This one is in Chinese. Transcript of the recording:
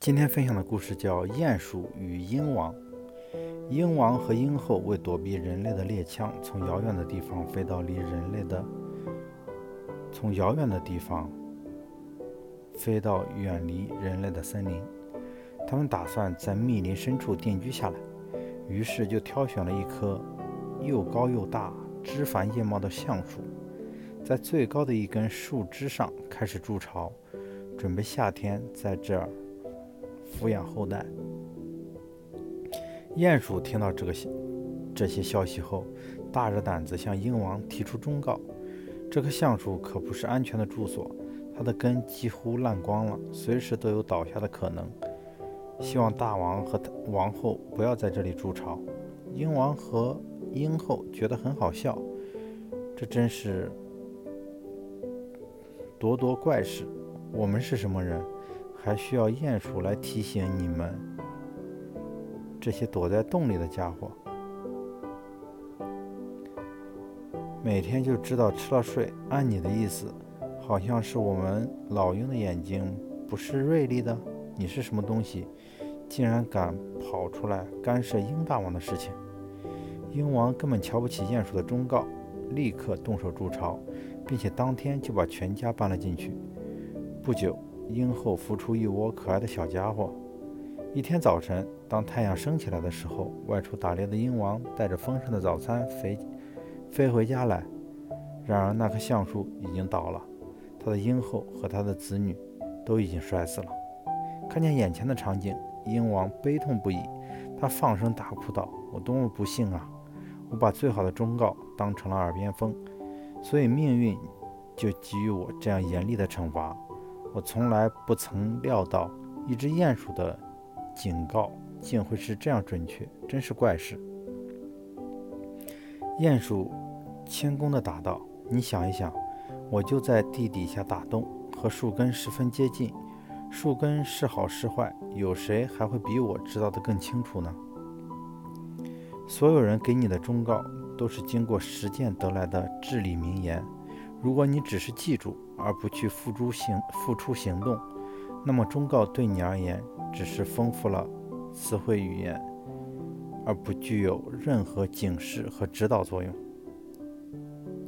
今天分享的故事叫《鼹鼠与鹰王》。鹰王和鹰后为躲避人类的猎枪，从遥远的地方飞到离人类的，从遥远的地方飞到远离人类的森林。他们打算在密林深处定居下来，于是就挑选了一棵又高又大、枝繁叶茂的橡树，在最高的一根树枝上开始筑巢，准备夏天在这儿。抚养后代。鼹鼠听到这个这些消息后，大着胆子向鹰王提出忠告：这棵橡树可不是安全的住所，它的根几乎烂光了，随时都有倒下的可能。希望大王和王后不要在这里筑巢。鹰王和鹰后觉得很好笑，这真是咄咄怪事。我们是什么人？还需要鼹鼠来提醒你们这些躲在洞里的家伙。每天就知道吃了睡。按你的意思，好像是我们老鹰的眼睛不是锐利的。你是什么东西，竟然敢跑出来干涉鹰大王的事情？鹰王根本瞧不起鼹鼠的忠告，立刻动手筑巢，并且当天就把全家搬了进去。不久。鹰后孵出一窝可爱的小家伙。一天早晨，当太阳升起来的时候，外出打猎的鹰王带着丰盛的早餐飞飞回家来。然而，那棵橡树已经倒了，他的鹰后和他的子女都已经摔死了。看见眼前的场景，鹰王悲痛不已，他放声大哭道：“我多么不幸啊！我把最好的忠告当成了耳边风，所以命运就给予我这样严厉的惩罚。”我从来不曾料到，一只鼹鼠的警告竟会是这样准确，真是怪事。鼹鼠谦恭地答道：“你想一想，我就在地底下打洞，和树根十分接近。树根是好是坏，有谁还会比我知道得更清楚呢？所有人给你的忠告，都是经过实践得来的至理名言。”如果你只是记住而不去付诸行付出行动，那么忠告对你而言只是丰富了词汇语言，而不具有任何警示和指导作用。